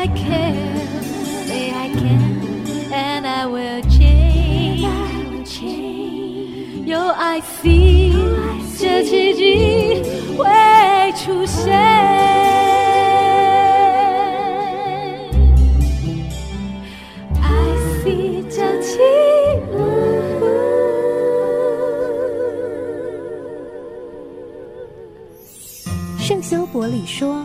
I can, say I can, and I will change. 有爱 see，这奇迹会出现。圣修伯里说：“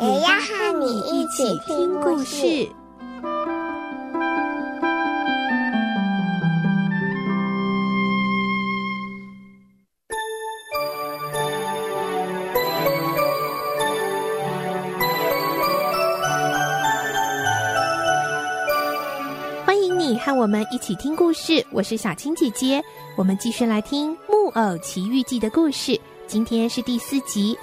也要和你一起听故事。欢迎你和我们一起听故事，我是小青姐姐。我们继续来听《木偶奇遇记》的故事，今天是第四集。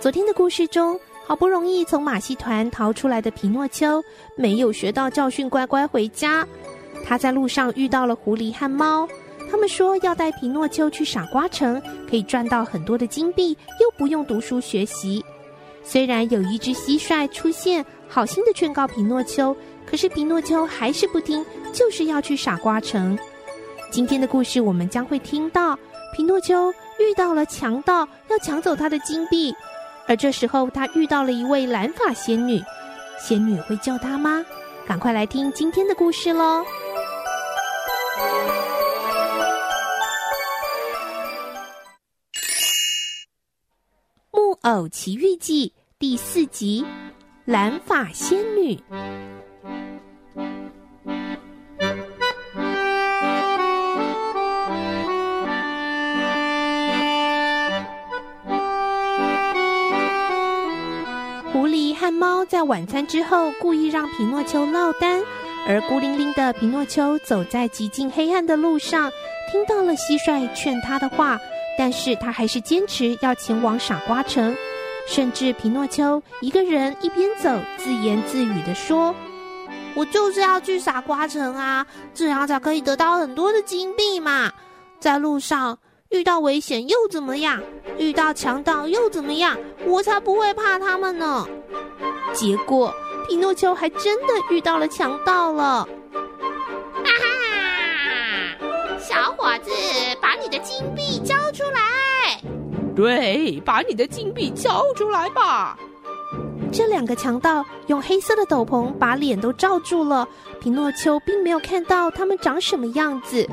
昨天的故事中。好不容易从马戏团逃出来的皮诺丘，没有学到教训，乖乖回家。他在路上遇到了狐狸和猫，他们说要带皮诺丘去傻瓜城，可以赚到很多的金币，又不用读书学习。虽然有一只蟋蟀出现，好心的劝告皮诺丘，可是皮诺丘还是不听，就是要去傻瓜城。今天的故事我们将会听到，皮诺丘遇到了强盗，要抢走他的金币。而这时候，他遇到了一位蓝发仙女，仙女会叫他吗？赶快来听今天的故事喽！《木偶奇遇记》第四集《蓝发仙女》。在晚餐之后故意让皮诺丘落单，而孤零零的皮诺丘走在极尽黑暗的路上，听到了蟋蟀劝他的话，但是他还是坚持要前往傻瓜城，甚至皮诺丘一个人一边走，自言自语地说：“我就是要去傻瓜城啊，这样才可以得到很多的金币嘛，在路上。”遇到危险又怎么样？遇到强盗又怎么样？我才不会怕他们呢！结果皮诺丘还真的遇到了强盗了。哈哈！小伙子，把你的金币交出来！对，把你的金币交出来吧！这两个强盗用黑色的斗篷把脸都罩住了，皮诺丘并没有看到他们长什么样子。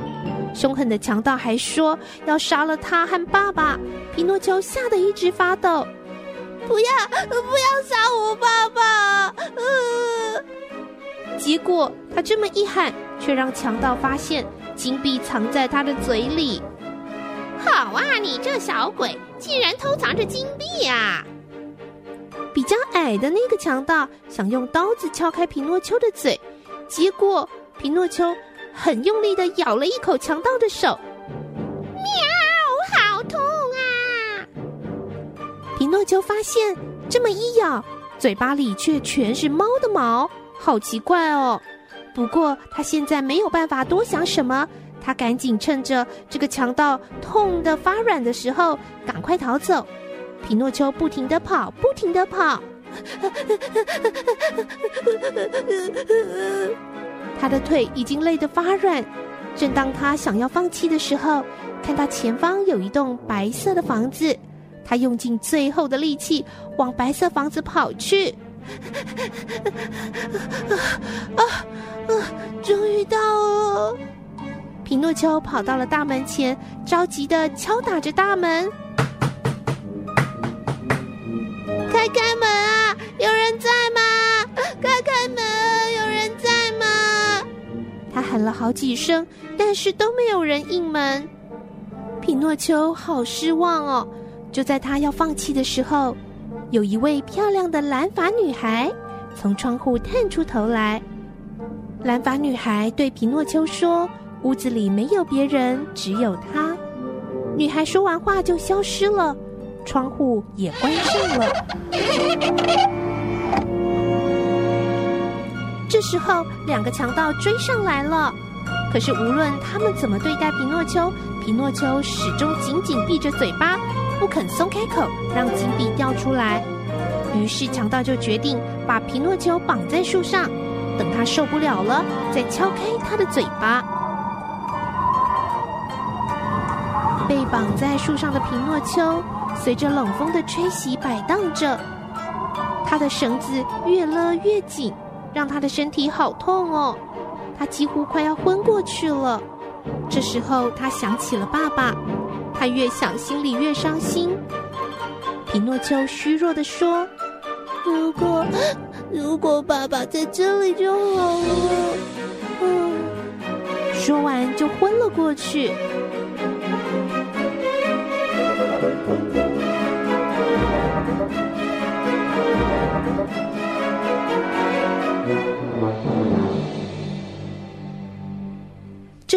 凶狠的强盗还说要杀了他和爸爸，皮诺丘吓得一直发抖。不要，不要杀我爸爸！呃，结果他这么一喊，却让强盗发现金币藏在他的嘴里。好啊，你这小鬼，竟然偷藏着金币啊！比较矮的那个强盗想用刀子撬开皮诺丘的嘴，结果皮诺丘。很用力的咬了一口强盗的手，喵，诺丘发现这么一咬，嘴巴里却全是猫的毛，好奇怪哦。不过他现在没有办法多想什么，他赶紧趁着这个强盗痛得发软的时候，赶快逃走。皮诺丘不停地跑，不停地跑。他的腿已经累得发软，正当他想要放弃的时候，看到前方有一栋白色的房子，他用尽最后的力气往白色房子跑去。啊啊！终于到了！皮诺丘跑到了大门前，着急地敲打着大门：“开开门啊！有人在吗？开开门！”有人在吗他喊了好几声，但是都没有人应门。皮诺丘好失望哦！就在他要放弃的时候，有一位漂亮的蓝发女孩从窗户探出头来。蓝发女孩对皮诺丘说：“屋子里没有别人，只有她。”女孩说完话就消失了，窗户也关上了。这时候，两个强盗追上来了。可是无论他们怎么对待皮诺丘，皮诺丘始终紧紧闭着嘴巴，不肯松开口，让金币掉出来。于是强盗就决定把皮诺丘绑在树上，等他受不了了，再敲开他的嘴巴。被绑在树上的皮诺丘，随着冷风的吹袭摆荡着，他的绳子越勒越紧，让他的身体好痛哦。他几乎快要昏过去了。这时候，他想起了爸爸，他越想心里越伤心。皮诺丘虚弱地说：“如果如果爸爸在这里就好了。”嗯，说完就昏了过去。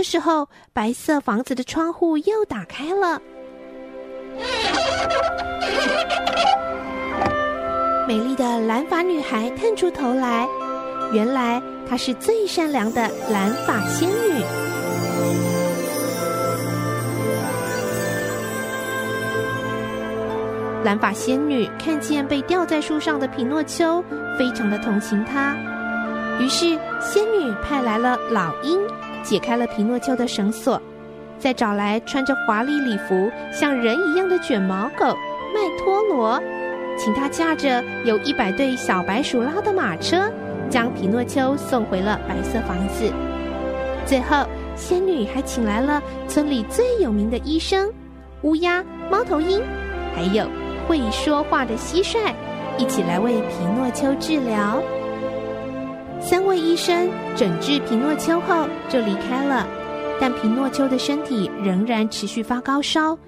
这时候，白色房子的窗户又打开了。美丽的蓝发女孩探出头来，原来她是最善良的蓝发仙女。蓝发仙女看见被吊在树上的匹诺丘，非常的同情他，于是仙女派来了老鹰。解开了皮诺丘的绳索，再找来穿着华丽礼服、像人一样的卷毛狗麦托罗，请他驾着有一百对小白鼠拉的马车，将皮诺丘送回了白色房子。最后，仙女还请来了村里最有名的医生——乌鸦、猫头鹰，还有会说话的蟋蟀，一起来为皮诺丘治疗。三位医生诊治皮诺丘后就离开了，但皮诺丘的身体仍然持续发高烧。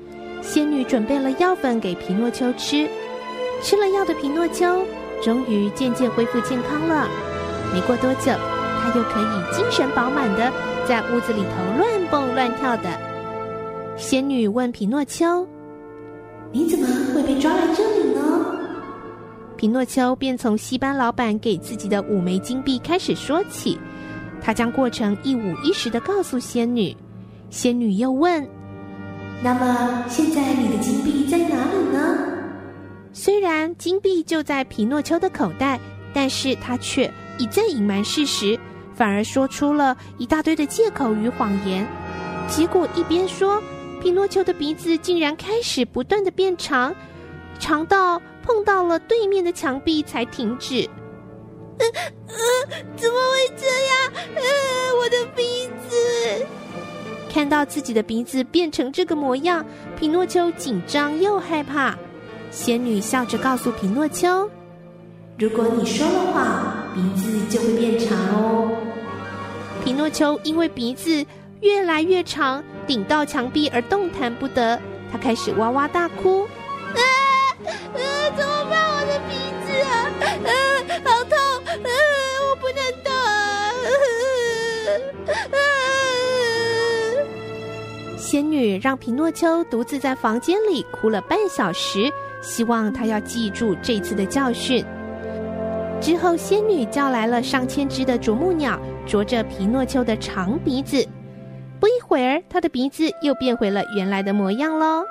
仙女准备了药粉给皮诺丘吃，吃了药的皮诺丘终于渐渐恢复健康了。没过多久，他又可以精神饱满的在屋子里头乱蹦乱跳的。仙女问皮诺丘：“你怎么会被抓来这里？”皮诺丘便从戏班老板给自己的五枚金币开始说起，他将过程一五一十的告诉仙女。仙女又问：“那么现在你的金币在哪里呢？”虽然金币就在皮诺丘的口袋，但是他却一再隐瞒事实，反而说出了一大堆的借口与谎言。结果一边说，皮诺丘的鼻子竟然开始不断的变长，长到。碰到了对面的墙壁才停止。呃呃，怎么会这样？呃，我的鼻子！看到自己的鼻子变成这个模样，皮诺丘紧张又害怕。仙女笑着告诉皮诺丘：“如果你说了谎，鼻子就会变长哦。”皮诺丘因为鼻子越来越长，顶到墙壁而动弹不得，他开始哇哇大哭。呃，怎仙女让皮诺丘独自在房间里哭了半小时，希望他要记住这次的教训。之后，仙女叫来了上千只的啄木鸟，啄着皮诺丘的长鼻子。不一会儿，他的鼻子又变回了原来的模样喽。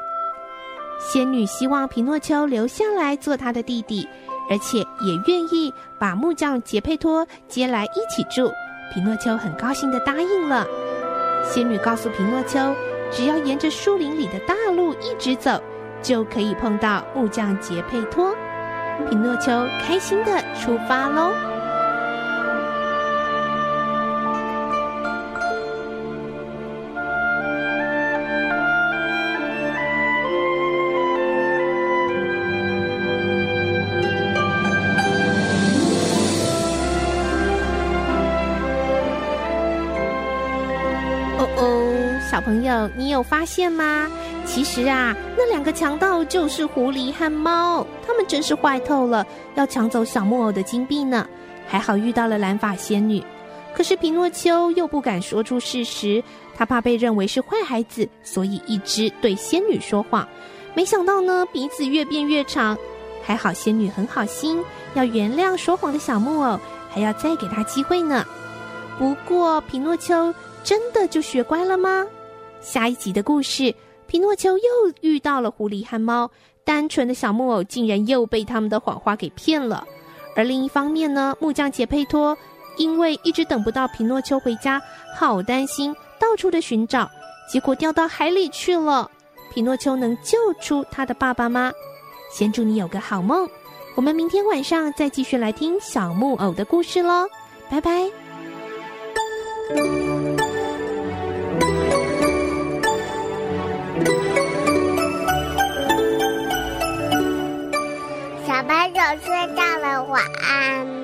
仙女希望皮诺丘留下来做她的弟弟，而且也愿意把木匠杰佩托接来一起住。皮诺丘很高兴地答应了。仙女告诉皮诺丘，只要沿着树林里的大路一直走，就可以碰到木匠杰佩托。匹诺丘开心的出发喽。朋友，你有发现吗？其实啊，那两个强盗就是狐狸和猫，他们真是坏透了，要抢走小木偶的金币呢。还好遇到了蓝发仙女，可是皮诺丘又不敢说出事实，他怕被认为是坏孩子，所以一直对仙女说谎。没想到呢，鼻子越变越长。还好仙女很好心，要原谅说谎的小木偶，还要再给他机会呢。不过皮诺丘真的就学乖了吗？下一集的故事，皮诺丘又遇到了狐狸和猫，单纯的小木偶竟然又被他们的谎话给骗了。而另一方面呢，木匠杰佩托。因为一直等不到皮诺丘回家，好担心，到处的寻找，结果掉到海里去了。皮诺丘能救出他的爸爸吗？先祝你有个好梦，我们明天晚上再继续来听小木偶的故事喽，拜拜。小朋友睡觉了，晚安。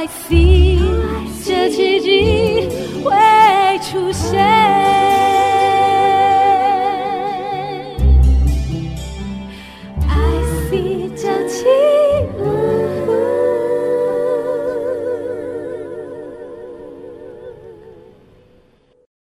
I see，这奇迹会出现。